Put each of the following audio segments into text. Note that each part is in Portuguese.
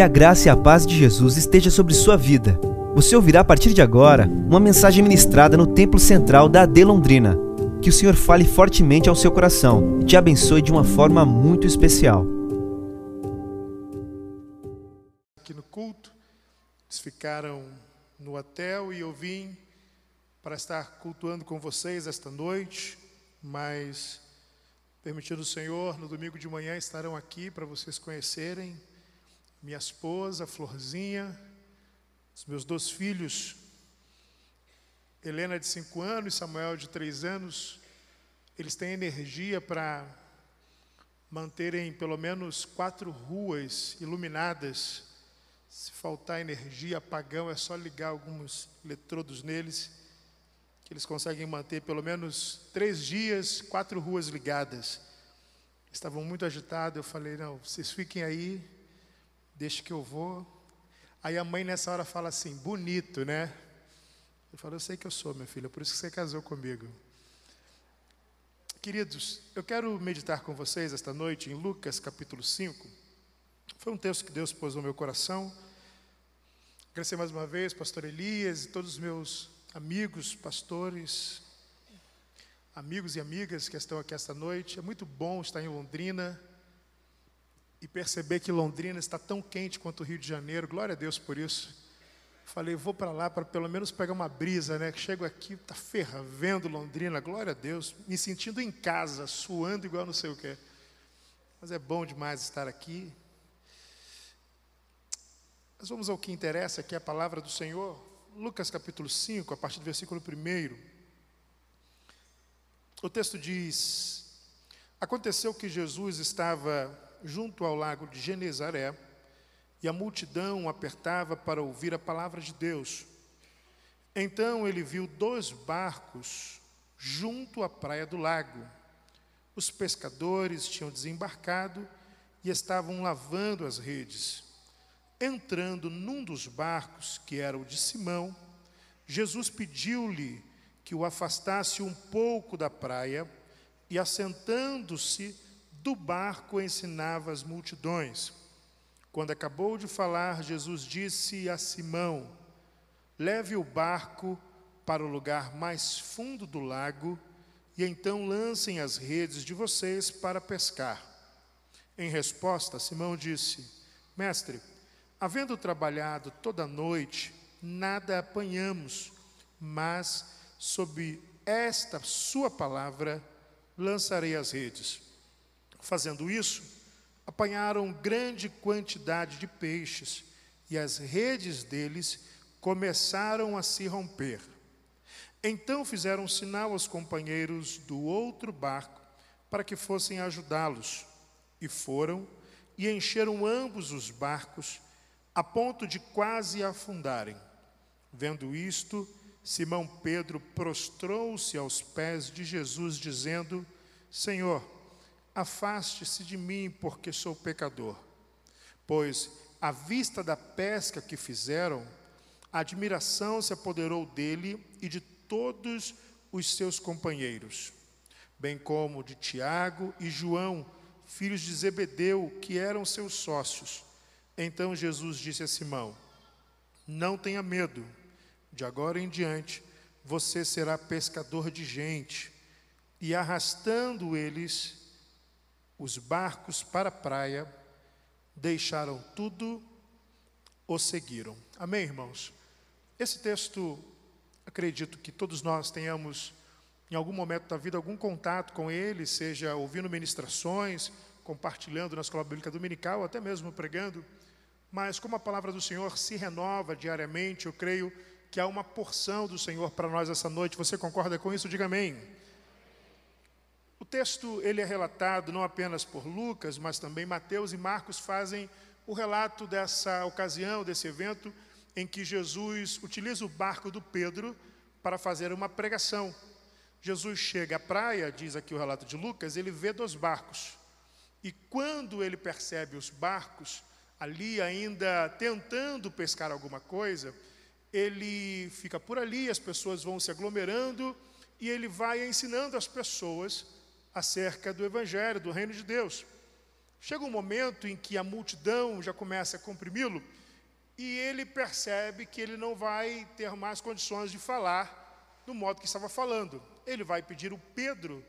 Que a graça e a paz de Jesus esteja sobre sua vida. Você ouvirá a partir de agora uma mensagem ministrada no Templo Central da AD Londrina. Que o Senhor fale fortemente ao seu coração e te abençoe de uma forma muito especial. Aqui no culto, eles ficaram no hotel e eu vim para estar cultuando com vocês esta noite, mas permitindo o Senhor, no domingo de manhã estarão aqui para vocês conhecerem minha esposa, Florzinha, os meus dois filhos, Helena de 5 anos e Samuel de 3 anos, eles têm energia para manterem pelo menos quatro ruas iluminadas. Se faltar energia, apagão, é só ligar alguns eletrodos neles que eles conseguem manter pelo menos três dias, quatro ruas ligadas. Estavam muito agitados, eu falei, não, vocês fiquem aí, deixe que eu vou. Aí a mãe nessa hora fala assim, bonito, né? Eu falo, eu sei que eu sou, minha filha, por isso que você casou comigo. Queridos, eu quero meditar com vocês esta noite em Lucas capítulo 5. Foi um texto que Deus pôs no meu coração. Agradecer mais uma vez, pastor Elias e todos os meus amigos, pastores, amigos e amigas que estão aqui esta noite. É muito bom estar em Londrina e perceber que Londrina está tão quente quanto o Rio de Janeiro. Glória a Deus por isso. Falei, vou para lá para pelo menos pegar uma brisa, né? Chego aqui, está fervendo Londrina, glória a Deus, me sentindo em casa, suando igual não sei o que. Mas é bom demais estar aqui. Mas vamos ao que interessa, que é a palavra do Senhor. Lucas capítulo 5, a partir do versículo 1. O texto diz: Aconteceu que Jesus estava junto ao lago de Genezaré e a multidão apertava para ouvir a palavra de Deus. Então ele viu dois barcos junto à praia do lago. Os pescadores tinham desembarcado e estavam lavando as redes. Entrando num dos barcos, que era o de Simão, Jesus pediu-lhe que o afastasse um pouco da praia e, assentando-se do barco, ensinava as multidões. Quando acabou de falar, Jesus disse a Simão: Leve o barco para o lugar mais fundo do lago e então lancem as redes de vocês para pescar. Em resposta, Simão disse: Mestre, Havendo trabalhado toda a noite, nada apanhamos, mas sob esta sua palavra lançarei as redes. Fazendo isso, apanharam grande quantidade de peixes e as redes deles começaram a se romper. Então fizeram sinal aos companheiros do outro barco para que fossem ajudá-los. E foram e encheram ambos os barcos a ponto de quase afundarem. Vendo isto, Simão Pedro prostrou-se aos pés de Jesus, dizendo: Senhor, afaste-se de mim, porque sou pecador. Pois, à vista da pesca que fizeram, a admiração se apoderou dele e de todos os seus companheiros, bem como de Tiago e João, filhos de Zebedeu, que eram seus sócios. Então Jesus disse a Simão: Não tenha medo, de agora em diante você será pescador de gente. E arrastando eles os barcos para a praia, deixaram tudo, o seguiram. Amém, irmãos? Esse texto, acredito que todos nós tenhamos, em algum momento da vida, algum contato com ele, seja ouvindo ministrações, compartilhando na escola bíblica dominical, até mesmo pregando. Mas como a palavra do Senhor se renova diariamente, eu creio que há uma porção do Senhor para nós essa noite. Você concorda com isso? Diga amém. Texto ele é relatado não apenas por Lucas, mas também Mateus e Marcos fazem o relato dessa ocasião, desse evento em que Jesus utiliza o barco do Pedro para fazer uma pregação. Jesus chega à praia, diz aqui o relato de Lucas, ele vê dois barcos. E quando ele percebe os barcos, ali ainda tentando pescar alguma coisa, ele fica por ali, as pessoas vão se aglomerando e ele vai ensinando as pessoas acerca do Evangelho, do Reino de Deus. Chega um momento em que a multidão já começa a comprimi-lo e ele percebe que ele não vai ter mais condições de falar do modo que estava falando. Ele vai pedir o Pedro,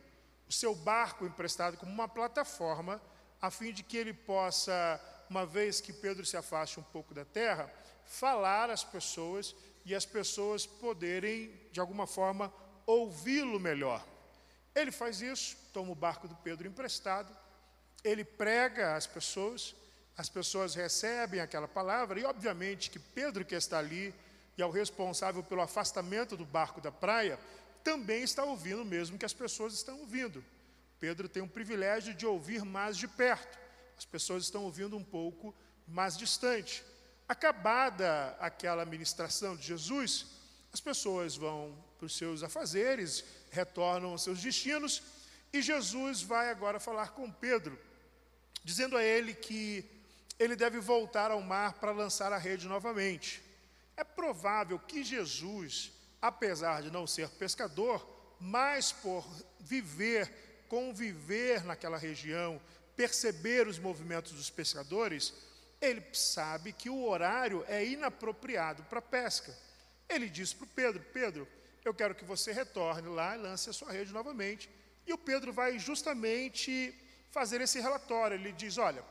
o seu barco emprestado como uma plataforma, a fim de que ele possa, uma vez que Pedro se afaste um pouco da terra, falar às pessoas e as pessoas poderem, de alguma forma, ouvi-lo melhor. Ele faz isso, toma o barco do Pedro emprestado, ele prega às pessoas, as pessoas recebem aquela palavra, e obviamente que Pedro, que está ali e é o responsável pelo afastamento do barco da praia, também está ouvindo o mesmo que as pessoas estão ouvindo. Pedro tem um privilégio de ouvir mais de perto, as pessoas estão ouvindo um pouco mais distante. Acabada aquela ministração de Jesus, as pessoas vão para os seus afazeres, retornam aos seus destinos, e Jesus vai agora falar com Pedro, dizendo a ele que ele deve voltar ao mar para lançar a rede novamente. É provável que Jesus, apesar de não ser pescador, mas por viver, conviver naquela região, perceber os movimentos dos pescadores, ele sabe que o horário é inapropriado para pesca. Ele diz para o Pedro: Pedro, eu quero que você retorne lá e lance a sua rede novamente. E o Pedro vai justamente fazer esse relatório. Ele diz: Olha,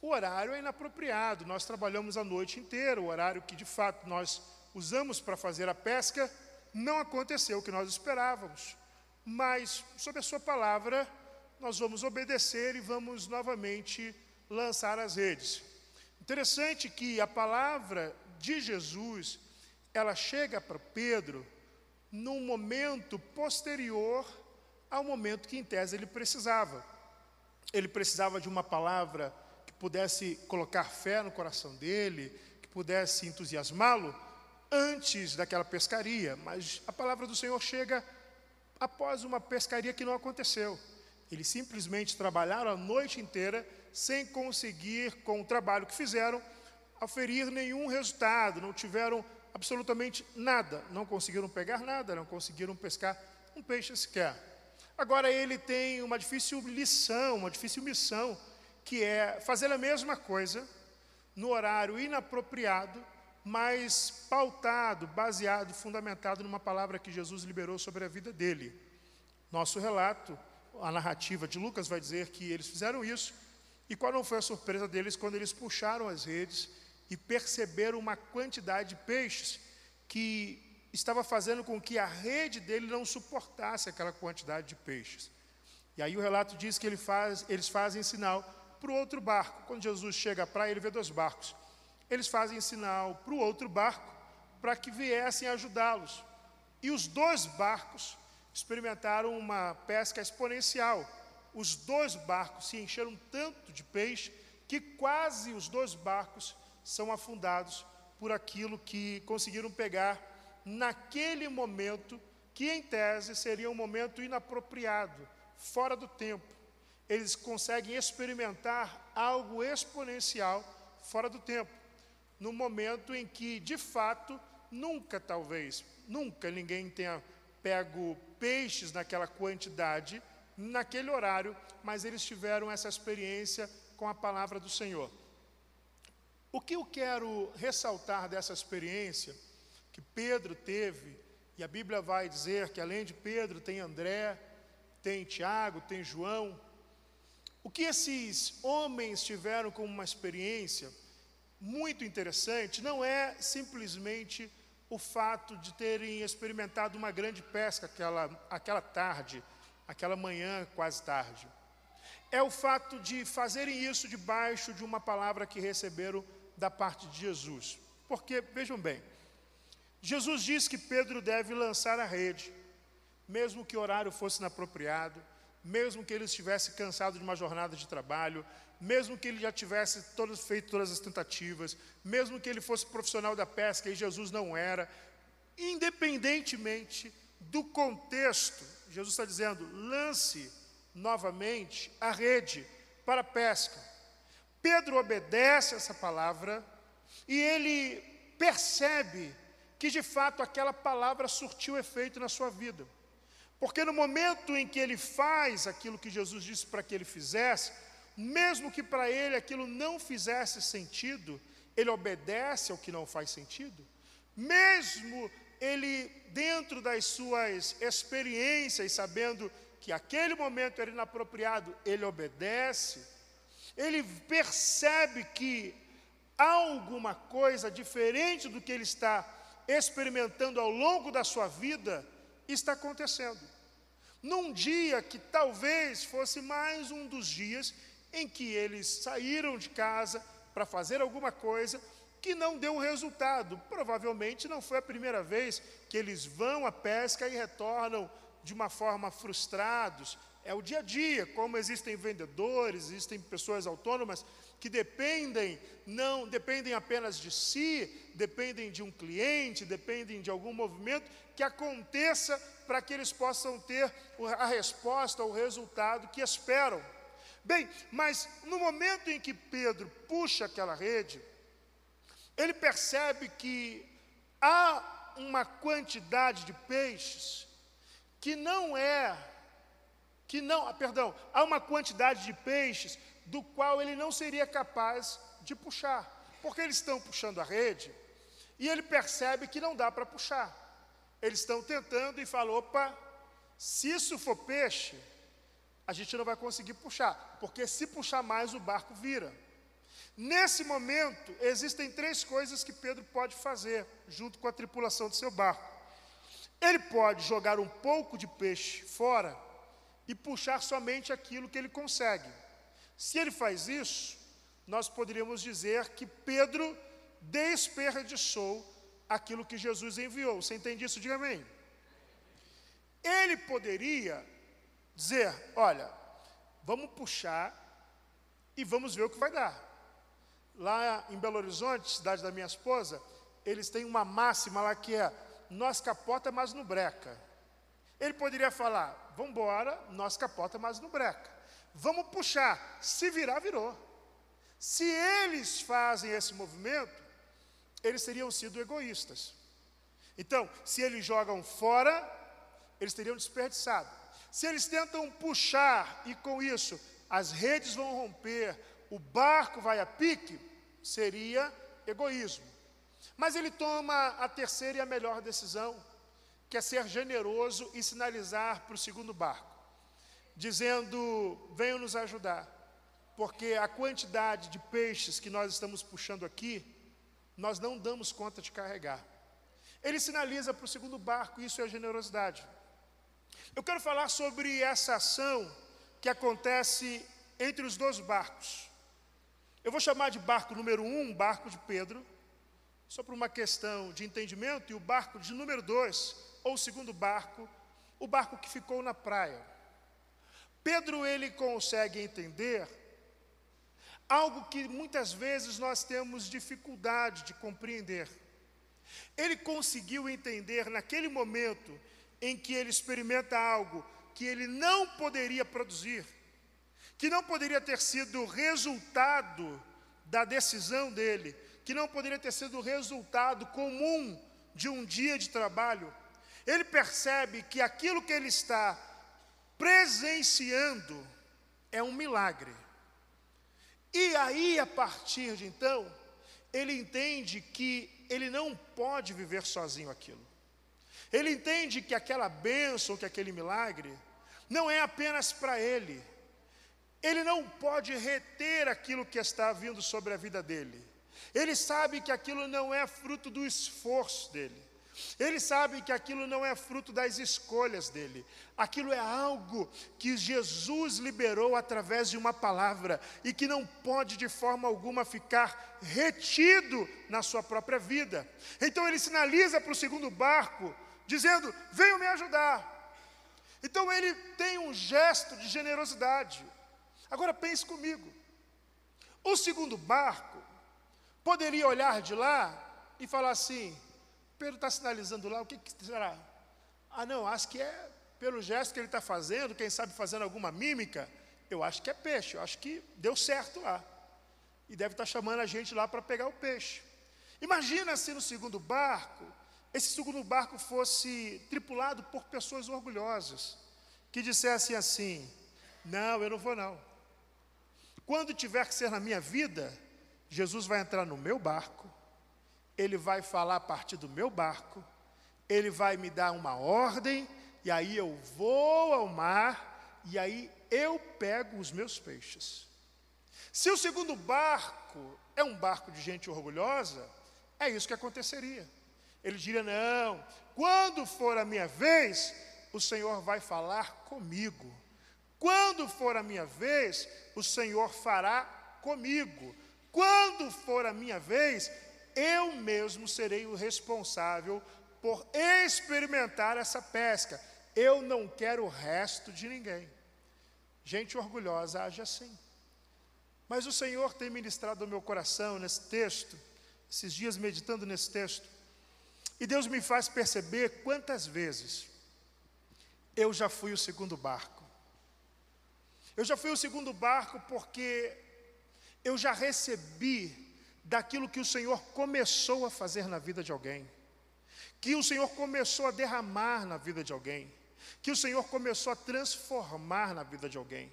o horário é inapropriado, nós trabalhamos a noite inteira, o horário que de fato nós usamos para fazer a pesca não aconteceu o que nós esperávamos. Mas, sob a Sua palavra, nós vamos obedecer e vamos novamente lançar as redes. Interessante que a palavra de Jesus, ela chega para Pedro num momento posterior ao momento que em tese ele precisava. Ele precisava de uma palavra que pudesse colocar fé no coração dele, que pudesse entusiasmá-lo antes daquela pescaria, mas a palavra do Senhor chega após uma pescaria que não aconteceu. Eles simplesmente trabalharam a noite inteira sem conseguir, com o trabalho que fizeram, aferir nenhum resultado, não tiveram absolutamente nada, não conseguiram pegar nada, não conseguiram pescar um peixe sequer. Agora ele tem uma difícil lição, uma difícil missão, que é fazer a mesma coisa no horário inapropriado, mas pautado, baseado, fundamentado numa palavra que Jesus liberou sobre a vida dele. Nosso relato, a narrativa de Lucas vai dizer que eles fizeram isso e qual não foi a surpresa deles quando eles puxaram as redes e perceberam uma quantidade de peixes que estava fazendo com que a rede dele não suportasse aquela quantidade de peixes. E aí o relato diz que ele faz, eles fazem sinal para o outro barco. Quando Jesus chega à praia, ele vê dois barcos. Eles fazem sinal para o outro barco para que viessem ajudá-los. E os dois barcos experimentaram uma pesca exponencial os dois barcos se encheram tanto de peixe que quase os dois barcos são afundados por aquilo que conseguiram pegar naquele momento, que em tese seria um momento inapropriado, fora do tempo. Eles conseguem experimentar algo exponencial fora do tempo, no momento em que, de fato, nunca talvez, nunca ninguém tenha pego peixes naquela quantidade naquele horário, mas eles tiveram essa experiência com a palavra do Senhor. O que eu quero ressaltar dessa experiência que Pedro teve, e a Bíblia vai dizer que além de Pedro tem André, tem Tiago, tem João. O que esses homens tiveram como uma experiência muito interessante não é simplesmente o fato de terem experimentado uma grande pesca aquela, aquela tarde, aquela manhã quase tarde. É o fato de fazerem isso debaixo de uma palavra que receberam da parte de Jesus. Porque, vejam bem, Jesus disse que Pedro deve lançar a rede, mesmo que o horário fosse inapropriado, mesmo que ele estivesse cansado de uma jornada de trabalho, mesmo que ele já tivesse todos, feito todas as tentativas, mesmo que ele fosse profissional da pesca e Jesus não era, independentemente do contexto, Jesus está dizendo: lance novamente a rede para a pesca. Pedro obedece essa palavra e ele percebe que de fato aquela palavra surtiu efeito na sua vida. Porque no momento em que ele faz aquilo que Jesus disse para que ele fizesse, mesmo que para ele aquilo não fizesse sentido, ele obedece ao que não faz sentido, mesmo ele, dentro das suas experiências, sabendo que aquele momento era inapropriado, ele obedece, ele percebe que alguma coisa diferente do que ele está experimentando ao longo da sua vida está acontecendo. Num dia que talvez fosse mais um dos dias em que eles saíram de casa para fazer alguma coisa que não deu resultado. Provavelmente não foi a primeira vez que eles vão à pesca e retornam de uma forma frustrados. É o dia a dia, como existem vendedores, existem pessoas autônomas que dependem não dependem apenas de si, dependem de um cliente, dependem de algum movimento que aconteça para que eles possam ter a resposta, o resultado que esperam. Bem, mas no momento em que Pedro puxa aquela rede, ele percebe que há uma quantidade de peixes que não é, que não, ah, perdão, há uma quantidade de peixes do qual ele não seria capaz de puxar, porque eles estão puxando a rede e ele percebe que não dá para puxar. Eles estão tentando e fala: opa, se isso for peixe, a gente não vai conseguir puxar, porque se puxar mais o barco vira. Nesse momento, existem três coisas que Pedro pode fazer, junto com a tripulação do seu barco. Ele pode jogar um pouco de peixe fora e puxar somente aquilo que ele consegue. Se ele faz isso, nós poderíamos dizer que Pedro desperdiçou aquilo que Jesus enviou. Você entende isso? Diga amém. Ele poderia dizer: olha, vamos puxar e vamos ver o que vai dar. Lá em Belo Horizonte, cidade da minha esposa, eles têm uma máxima lá que é: nós capota, mas no breca. Ele poderia falar: vamos embora, nós capota, mas no breca. Vamos puxar, se virar, virou. Se eles fazem esse movimento, eles teriam sido egoístas. Então, se eles jogam fora, eles teriam desperdiçado. Se eles tentam puxar e com isso as redes vão romper, o barco vai a pique, seria egoísmo. Mas ele toma a terceira e a melhor decisão, que é ser generoso e sinalizar para o segundo barco, dizendo: venham nos ajudar, porque a quantidade de peixes que nós estamos puxando aqui, nós não damos conta de carregar. Ele sinaliza para o segundo barco, isso é generosidade. Eu quero falar sobre essa ação que acontece entre os dois barcos. Eu vou chamar de barco número um, barco de Pedro, só por uma questão de entendimento, e o barco de número dois, ou segundo barco, o barco que ficou na praia. Pedro ele consegue entender algo que muitas vezes nós temos dificuldade de compreender. Ele conseguiu entender naquele momento em que ele experimenta algo que ele não poderia produzir, que não poderia ter sido resultado da decisão dele, que não poderia ter sido resultado comum de um dia de trabalho, ele percebe que aquilo que ele está presenciando é um milagre. E aí, a partir de então, ele entende que ele não pode viver sozinho aquilo. Ele entende que aquela bênção, que aquele milagre, não é apenas para ele, ele não pode reter aquilo que está vindo sobre a vida dele. Ele sabe que aquilo não é fruto do esforço dele. Ele sabe que aquilo não é fruto das escolhas dele. Aquilo é algo que Jesus liberou através de uma palavra e que não pode de forma alguma ficar retido na sua própria vida. Então ele sinaliza para o segundo barco, dizendo: Venham me ajudar. Então ele tem um gesto de generosidade. Agora pense comigo. O segundo barco poderia olhar de lá e falar assim: Pedro está sinalizando lá, o que, que será? Ah, não, acho que é pelo gesto que ele está fazendo, quem sabe fazendo alguma mímica, eu acho que é peixe, eu acho que deu certo lá. E deve estar tá chamando a gente lá para pegar o peixe. Imagina se no segundo barco, esse segundo barco fosse tripulado por pessoas orgulhosas, que dissessem assim: Não, eu não vou não. Quando tiver que ser na minha vida, Jesus vai entrar no meu barco, ele vai falar a partir do meu barco, ele vai me dar uma ordem, e aí eu vou ao mar, e aí eu pego os meus peixes. Se o segundo barco é um barco de gente orgulhosa, é isso que aconteceria. Ele diria: Não, quando for a minha vez, o Senhor vai falar comigo. Quando for a minha vez, o Senhor fará comigo. Quando for a minha vez, eu mesmo serei o responsável por experimentar essa pesca. Eu não quero o resto de ninguém. Gente orgulhosa age assim. Mas o Senhor tem ministrado ao meu coração nesse texto, esses dias meditando nesse texto, e Deus me faz perceber quantas vezes eu já fui o segundo barco. Eu já fui o segundo barco porque eu já recebi daquilo que o Senhor começou a fazer na vida de alguém, que o Senhor começou a derramar na vida de alguém, que o Senhor começou a transformar na vida de alguém.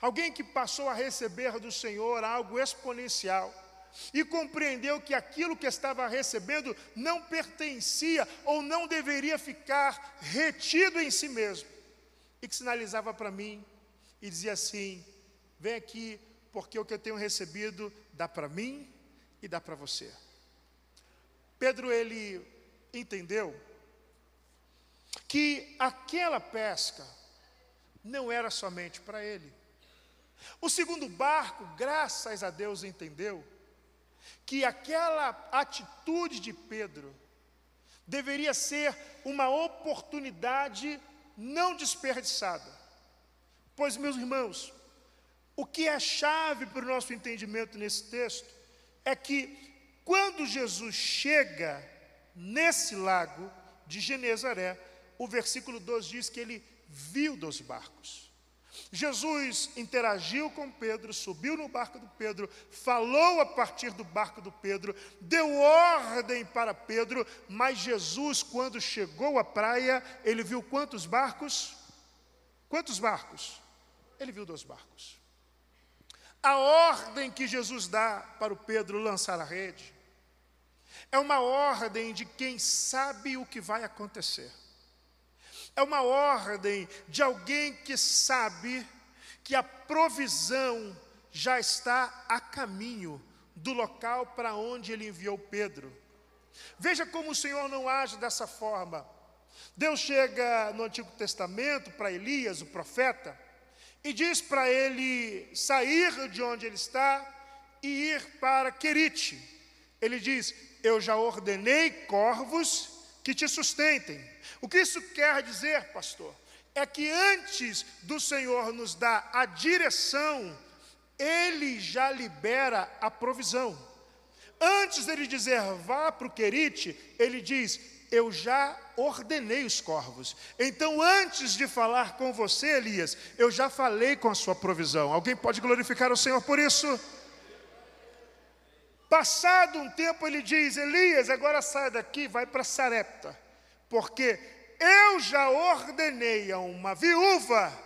Alguém que passou a receber do Senhor algo exponencial e compreendeu que aquilo que estava recebendo não pertencia ou não deveria ficar retido em si mesmo, e que sinalizava para mim e dizia assim: Vem aqui, porque o que eu tenho recebido dá para mim e dá para você. Pedro, ele entendeu que aquela pesca não era somente para ele. O segundo barco, graças a Deus, entendeu que aquela atitude de Pedro deveria ser uma oportunidade não desperdiçada. Pois, meus irmãos, o que é chave para o nosso entendimento nesse texto é que quando Jesus chega nesse lago de Genezaré, o versículo 2 diz que ele viu dos barcos. Jesus interagiu com Pedro, subiu no barco do Pedro, falou a partir do barco do Pedro, deu ordem para Pedro, mas Jesus, quando chegou à praia, ele viu quantos barcos? Quantos barcos? Ele viu dois barcos. A ordem que Jesus dá para o Pedro lançar a rede é uma ordem de quem sabe o que vai acontecer é uma ordem de alguém que sabe que a provisão já está a caminho do local para onde ele enviou Pedro. Veja como o Senhor não age dessa forma. Deus chega no Antigo Testamento para Elias, o profeta, e diz para ele sair de onde ele está e ir para Querite. Ele diz: Eu já ordenei corvos que te sustentem. O que isso quer dizer, pastor? É que antes do Senhor nos dar a direção, Ele já libera a provisão. Antes dele dizer vá para o Querite, ele diz: Eu já ordenei os corvos. Então, antes de falar com você, Elias, eu já falei com a sua provisão. Alguém pode glorificar o Senhor por isso? Passado um tempo, ele diz: Elias, agora sai daqui, vai para Sarepta, porque eu já ordenei a uma viúva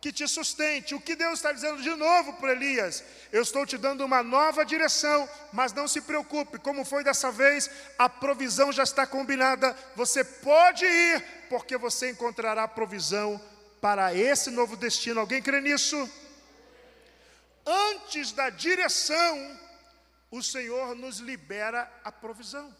que te sustente. O que Deus está dizendo de novo para Elias? Eu estou te dando uma nova direção, mas não se preocupe, como foi dessa vez, a provisão já está combinada. Você pode ir, porque você encontrará provisão para esse novo destino. Alguém crê nisso? Antes da direção, o Senhor nos libera a provisão.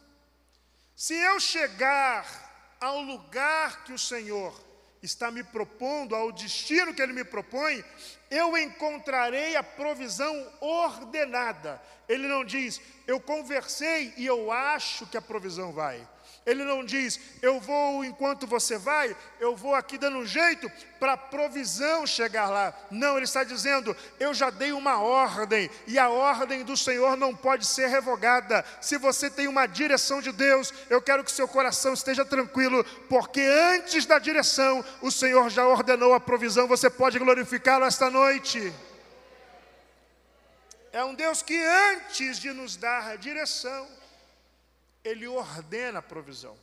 Se eu chegar ao lugar que o Senhor está me propondo, ao destino que Ele me propõe, eu encontrarei a provisão ordenada. Ele não diz, eu conversei e eu acho que a provisão vai. Ele não diz, eu vou enquanto você vai, eu vou aqui dando um jeito para a provisão chegar lá. Não, ele está dizendo, eu já dei uma ordem, e a ordem do Senhor não pode ser revogada. Se você tem uma direção de Deus, eu quero que seu coração esteja tranquilo, porque antes da direção, o Senhor já ordenou a provisão. Você pode glorificá-lo esta noite. É um Deus que antes de nos dar a direção, ele ordena a provisão.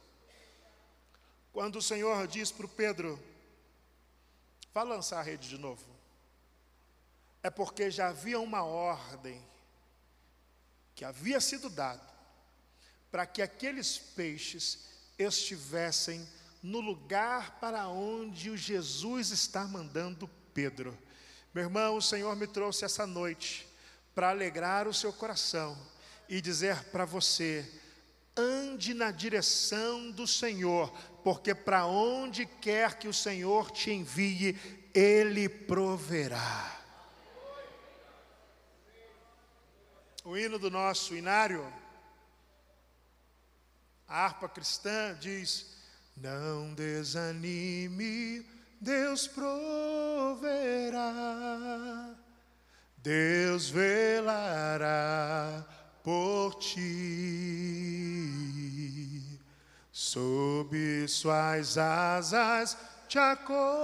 Quando o Senhor diz para o Pedro, vá lançar a rede de novo. é porque já havia uma ordem que havia sido dada para que aqueles peixes estivessem no lugar para onde o Jesus está mandando Pedro. Meu irmão, o Senhor me trouxe essa noite para alegrar o seu coração e dizer para você: ande na direção do Senhor, porque para onde quer que o Senhor te envie, Ele proverá. O hino do nosso inário, a harpa cristã diz: Não desanime, Deus proverá, Deus velará por ti. Sob suas asas te acolherá.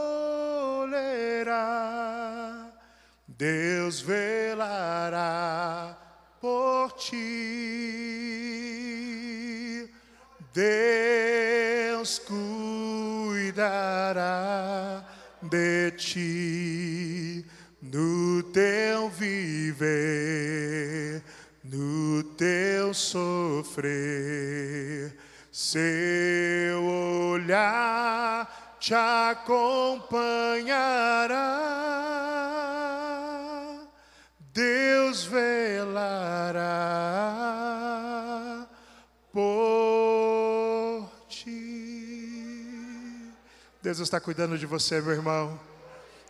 Deus velará por ti. Deus cuidará de ti no teu viver no teu sofrer, seu olhar te acompanhará, Deus velará por ti. Deus está cuidando de você, meu irmão.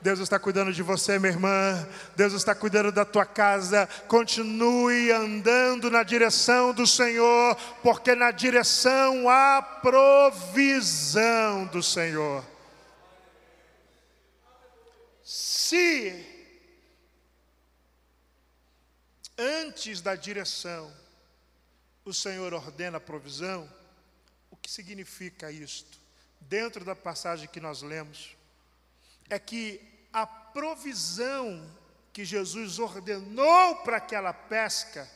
Deus está cuidando de você, minha irmã. Deus está cuidando da tua casa. Continue andando na direção do Senhor, porque na direção há provisão do Senhor. Se antes da direção o Senhor ordena a provisão, o que significa isto? Dentro da passagem que nós lemos, é que a provisão que Jesus ordenou para aquela pesca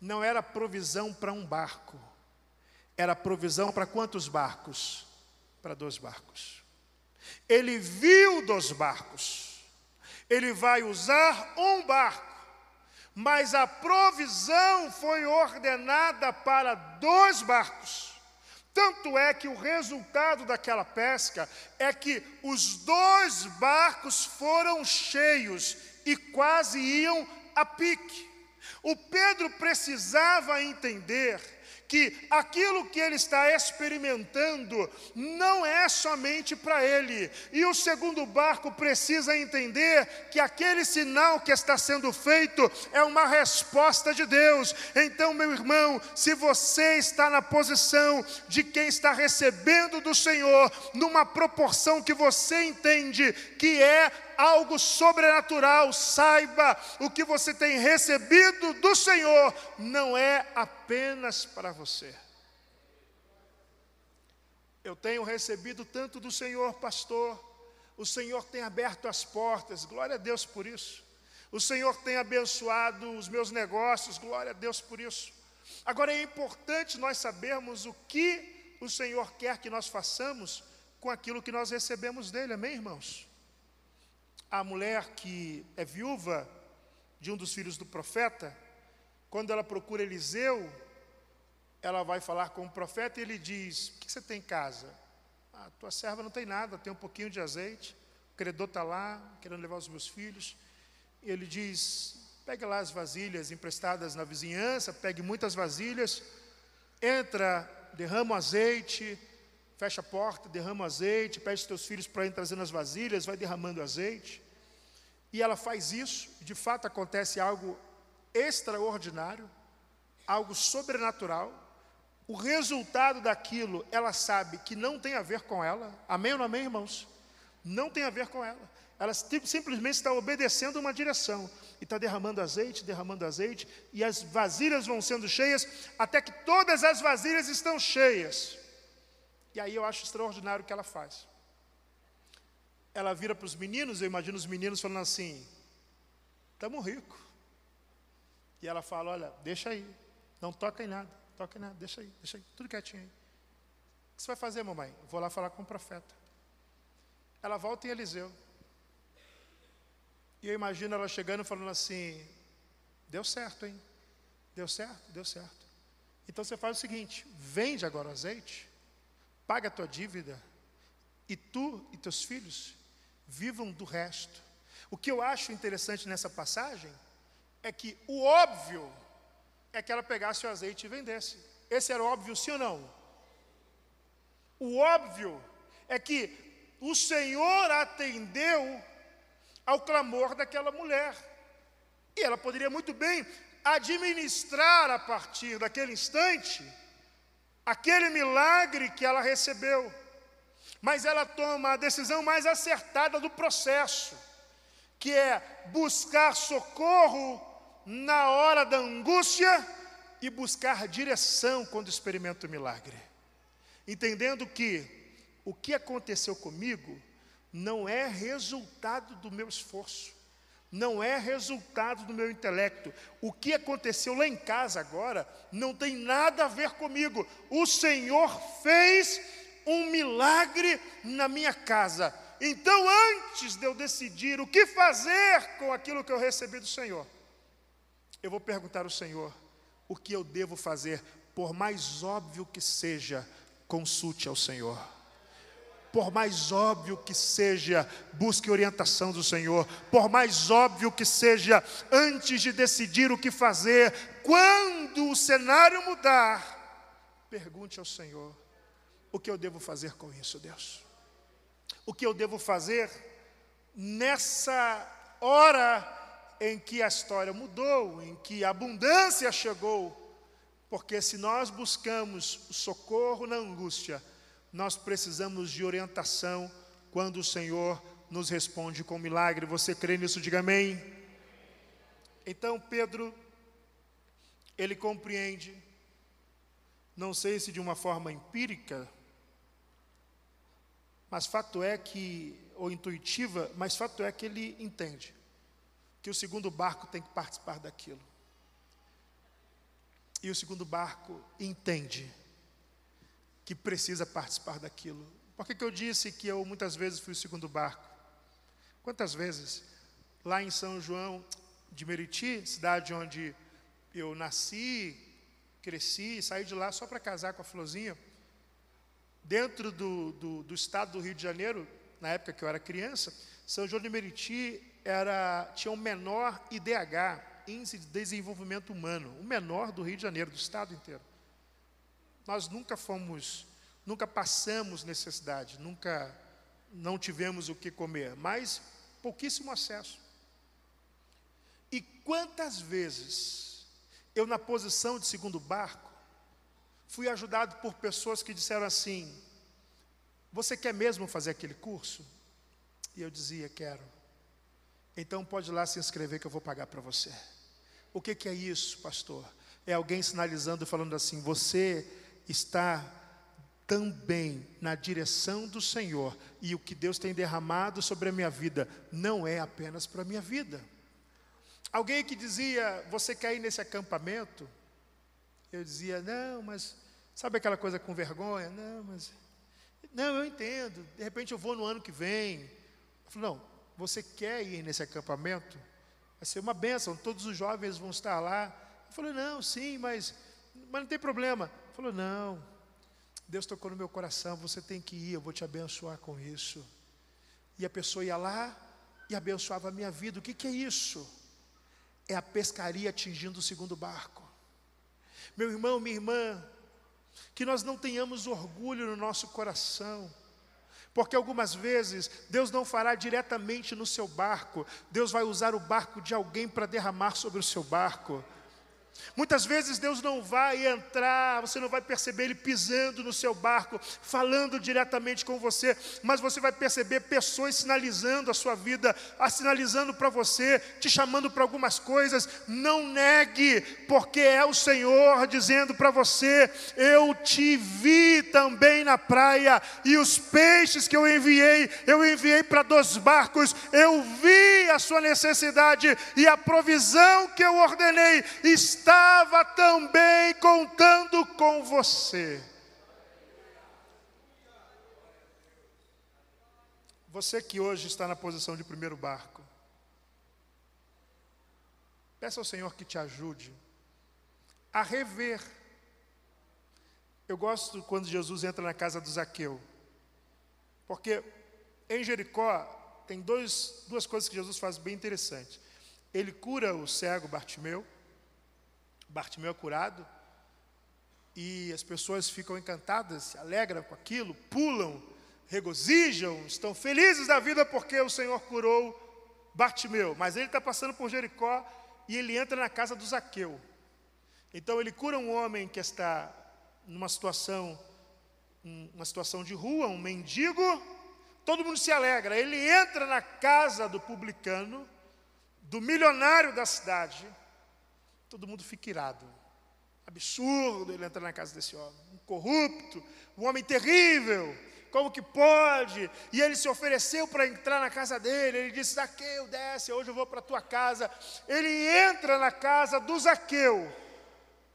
não era provisão para um barco, era provisão para quantos barcos? Para dois barcos. Ele viu dos barcos, ele vai usar um barco, mas a provisão foi ordenada para dois barcos. Tanto é que o resultado daquela pesca é que os dois barcos foram cheios e quase iam a pique. O Pedro precisava entender que aquilo que ele está experimentando não é somente para ele. E o segundo barco precisa entender que aquele sinal que está sendo feito é uma resposta de Deus. Então, meu irmão, se você está na posição de quem está recebendo do Senhor, numa proporção que você entende que é algo sobrenatural, saiba o que você tem recebido do Senhor não é apenas para você. Eu tenho recebido tanto do Senhor, pastor. O Senhor tem aberto as portas, glória a Deus por isso. O Senhor tem abençoado os meus negócios, glória a Deus por isso. Agora é importante nós sabermos o que o Senhor quer que nós façamos com aquilo que nós recebemos dele, amém, irmãos? A mulher que é viúva de um dos filhos do profeta, quando ela procura Eliseu, ela vai falar com o profeta e ele diz: O que você tem em casa? A ah, tua serva não tem nada, tem um pouquinho de azeite, o credor está lá, querendo levar os meus filhos. E ele diz: Pegue lá as vasilhas emprestadas na vizinhança, pegue muitas vasilhas, entra, derrama o azeite, fecha a porta, derrama azeite, pede teus filhos para ir trazendo as vasilhas, vai derramando azeite. E ela faz isso, de fato acontece algo extraordinário, algo sobrenatural. O resultado daquilo, ela sabe que não tem a ver com ela. Amém ou não amém, irmãos? Não tem a ver com ela. Ela simplesmente está obedecendo uma direção. E está derramando azeite, derramando azeite, e as vasilhas vão sendo cheias, até que todas as vasilhas estão cheias. E aí eu acho extraordinário o que ela faz. Ela vira para os meninos, eu imagino os meninos falando assim: estamos ricos. E ela fala: olha, deixa aí, não toca em nada, toca em nada, deixa aí, deixa aí, tudo quietinho aí. O que você vai fazer, mamãe? Vou lá falar com o profeta. Ela volta em Eliseu. E eu imagino ela chegando falando assim: deu certo, hein? Deu certo? Deu certo. Então você faz o seguinte: vende agora o azeite, paga a tua dívida, e tu e teus filhos vivam do resto. O que eu acho interessante nessa passagem é que o óbvio é que ela pegasse o azeite e vendesse. Esse era óbvio, sim ou não? O óbvio é que o Senhor atendeu ao clamor daquela mulher. E ela poderia muito bem administrar a partir daquele instante aquele milagre que ela recebeu. Mas ela toma a decisão mais acertada do processo, que é buscar socorro na hora da angústia e buscar direção quando experimenta o milagre. Entendendo que o que aconteceu comigo não é resultado do meu esforço, não é resultado do meu intelecto. O que aconteceu lá em casa agora não tem nada a ver comigo. O Senhor fez um milagre na minha casa. Então, antes de eu decidir o que fazer com aquilo que eu recebi do Senhor, eu vou perguntar ao Senhor o que eu devo fazer, por mais óbvio que seja, consulte ao Senhor. Por mais óbvio que seja, busque orientação do Senhor. Por mais óbvio que seja, antes de decidir o que fazer, quando o cenário mudar, pergunte ao Senhor: o que eu devo fazer com isso, Deus? O que eu devo fazer nessa hora em que a história mudou, em que a abundância chegou, porque se nós buscamos socorro na angústia, nós precisamos de orientação quando o Senhor nos responde com milagre. Você crê nisso? Diga amém. Então Pedro, ele compreende, não sei se de uma forma empírica, mas fato é que, ou intuitiva, mas fato é que ele entende que o segundo barco tem que participar daquilo. E o segundo barco entende que precisa participar daquilo. Por que, que eu disse que eu muitas vezes fui o segundo barco? Quantas vezes? Lá em São João de Meriti, cidade onde eu nasci, cresci, saí de lá só para casar com a Florzinha. Dentro do, do, do estado do Rio de Janeiro, na época que eu era criança, São João de Meriti era, tinha o menor IDH, Índice de Desenvolvimento Humano, o menor do Rio de Janeiro, do estado inteiro. Nós nunca fomos, nunca passamos necessidade, nunca não tivemos o que comer, mas pouquíssimo acesso. E quantas vezes eu, na posição de segundo barco, fui ajudado por pessoas que disseram assim: Você quer mesmo fazer aquele curso? E eu dizia: Quero. Então pode ir lá se inscrever que eu vou pagar para você. O que, que é isso, pastor? É alguém sinalizando, falando assim: você está também na direção do Senhor, e o que Deus tem derramado sobre a minha vida não é apenas para a minha vida. Alguém que dizia, você quer ir nesse acampamento? Eu dizia, não, mas sabe aquela coisa com vergonha? Não, mas. Não, eu entendo, de repente eu vou no ano que vem. Eu falei, não, você quer ir nesse acampamento? Vai ser uma bênção, todos os jovens vão estar lá. Eu falei, não, sim, mas, mas não tem problema. Falou, não, Deus tocou no meu coração, você tem que ir, eu vou te abençoar com isso. E a pessoa ia lá e abençoava a minha vida. O que, que é isso? É a pescaria atingindo o segundo barco. Meu irmão, minha irmã, que nós não tenhamos orgulho no nosso coração porque algumas vezes Deus não fará diretamente no seu barco, Deus vai usar o barco de alguém para derramar sobre o seu barco. Muitas vezes Deus não vai entrar, você não vai perceber Ele pisando no seu barco, falando diretamente com você, mas você vai perceber pessoas sinalizando a sua vida, sinalizando para você, te chamando para algumas coisas. Não negue, porque é o Senhor dizendo para você: Eu te vi também na praia, e os peixes que eu enviei, eu enviei para dois barcos, eu vi a sua necessidade, e a provisão que eu ordenei está estava também contando com você. Você que hoje está na posição de primeiro barco, Peça ao Senhor que te ajude a rever. Eu gosto quando Jesus entra na casa do Zaqueu, porque em Jericó tem dois, duas coisas que Jesus faz bem interessantes. Ele cura o cego Bartimeu, Bartimeu é curado, e as pessoas ficam encantadas, se alegram com aquilo, pulam, regozijam, estão felizes da vida porque o Senhor curou Bartimeu. Mas ele está passando por Jericó e ele entra na casa do Zaqueu. Então ele cura um homem que está numa situação, uma situação de rua, um mendigo. Todo mundo se alegra. Ele entra na casa do publicano, do milionário da cidade. Todo mundo fica irado. Absurdo ele entrar na casa desse homem. Um corrupto, um homem terrível. Como que pode? E ele se ofereceu para entrar na casa dele. Ele disse: Zaqueu, desce, hoje eu vou para a tua casa. Ele entra na casa do Zaqueu.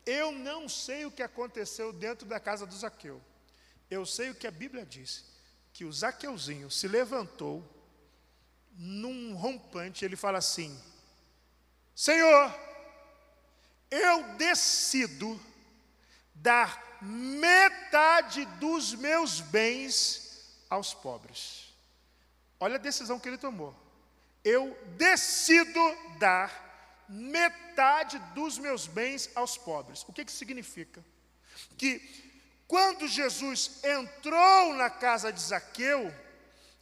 Eu não sei o que aconteceu dentro da casa do Zaqueu. Eu sei o que a Bíblia diz: que o Zaqueuzinho se levantou num rompante, ele fala assim: Senhor, eu decido dar metade dos meus bens aos pobres. Olha a decisão que ele tomou. Eu decido dar metade dos meus bens aos pobres. O que, que significa? Que quando Jesus entrou na casa de Zaqueu,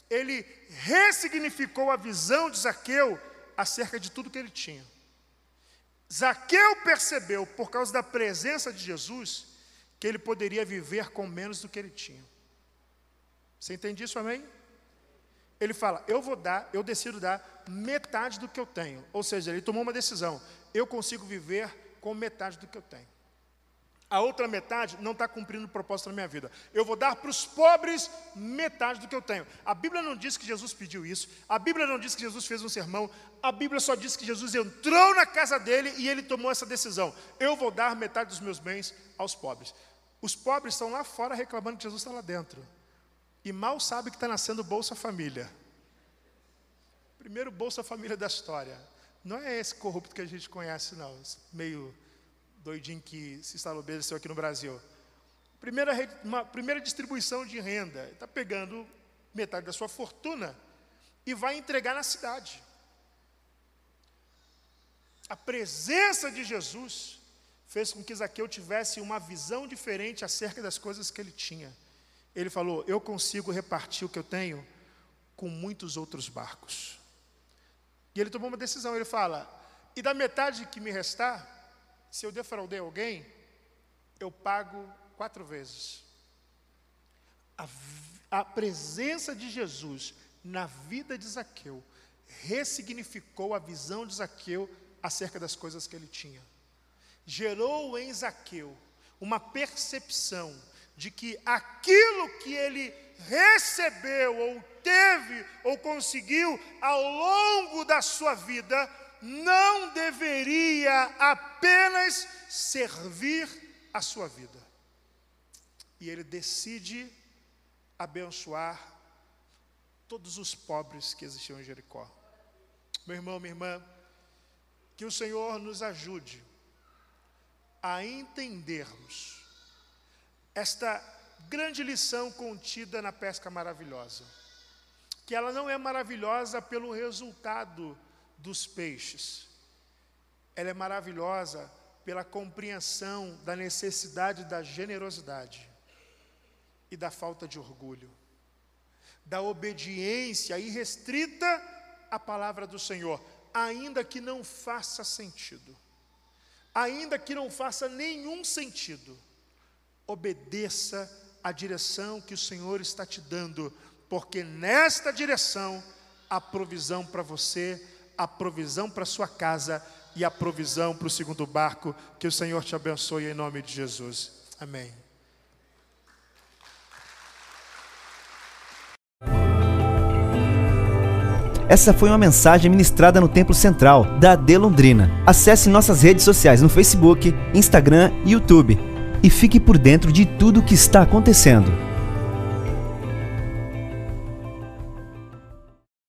ele ressignificou a visão de Zaqueu acerca de tudo que ele tinha. Zaqueu percebeu, por causa da presença de Jesus, que ele poderia viver com menos do que ele tinha. Você entende isso, amém? Ele fala: Eu vou dar, eu decido dar metade do que eu tenho. Ou seja, ele tomou uma decisão: eu consigo viver com metade do que eu tenho. A outra metade não está cumprindo o propósito na minha vida. Eu vou dar para os pobres metade do que eu tenho. A Bíblia não diz que Jesus pediu isso. A Bíblia não diz que Jesus fez um sermão. A Bíblia só diz que Jesus entrou na casa dele e ele tomou essa decisão. Eu vou dar metade dos meus bens aos pobres. Os pobres estão lá fora reclamando que Jesus está lá dentro e mal sabe que está nascendo Bolsa Família. Primeiro Bolsa Família da história. Não é esse corrupto que a gente conhece, não. Meio doidinho que se estabeleceu aqui no Brasil. Primeira, uma primeira distribuição de renda. Está pegando metade da sua fortuna e vai entregar na cidade. A presença de Jesus fez com que Zaqueu tivesse uma visão diferente acerca das coisas que ele tinha. Ele falou: Eu consigo repartir o que eu tenho com muitos outros barcos. E ele tomou uma decisão. Ele fala: E da metade que me restar, se eu defraudei alguém, eu pago quatro vezes. A, a presença de Jesus na vida de Zaqueu ressignificou a visão de Zaqueu acerca das coisas que ele tinha. Gerou em Zaqueu uma percepção de que aquilo que ele recebeu, ou teve, ou conseguiu ao longo da sua vida, não deveria apenas servir a sua vida. E ele decide abençoar todos os pobres que existiam em Jericó. Meu irmão, minha irmã, que o Senhor nos ajude a entendermos esta grande lição contida na pesca maravilhosa. Que ela não é maravilhosa pelo resultado dos peixes, ela é maravilhosa pela compreensão da necessidade da generosidade e da falta de orgulho, da obediência irrestrita à palavra do Senhor, ainda que não faça sentido, ainda que não faça nenhum sentido. Obedeça à direção que o Senhor está te dando, porque nesta direção há provisão para você, a provisão para sua casa e a provisão para o segundo barco. Que o Senhor te abençoe em nome de Jesus. Amém. Essa foi uma mensagem ministrada no Templo Central da AD Londrina. Acesse nossas redes sociais no Facebook, Instagram e YouTube e fique por dentro de tudo o que está acontecendo.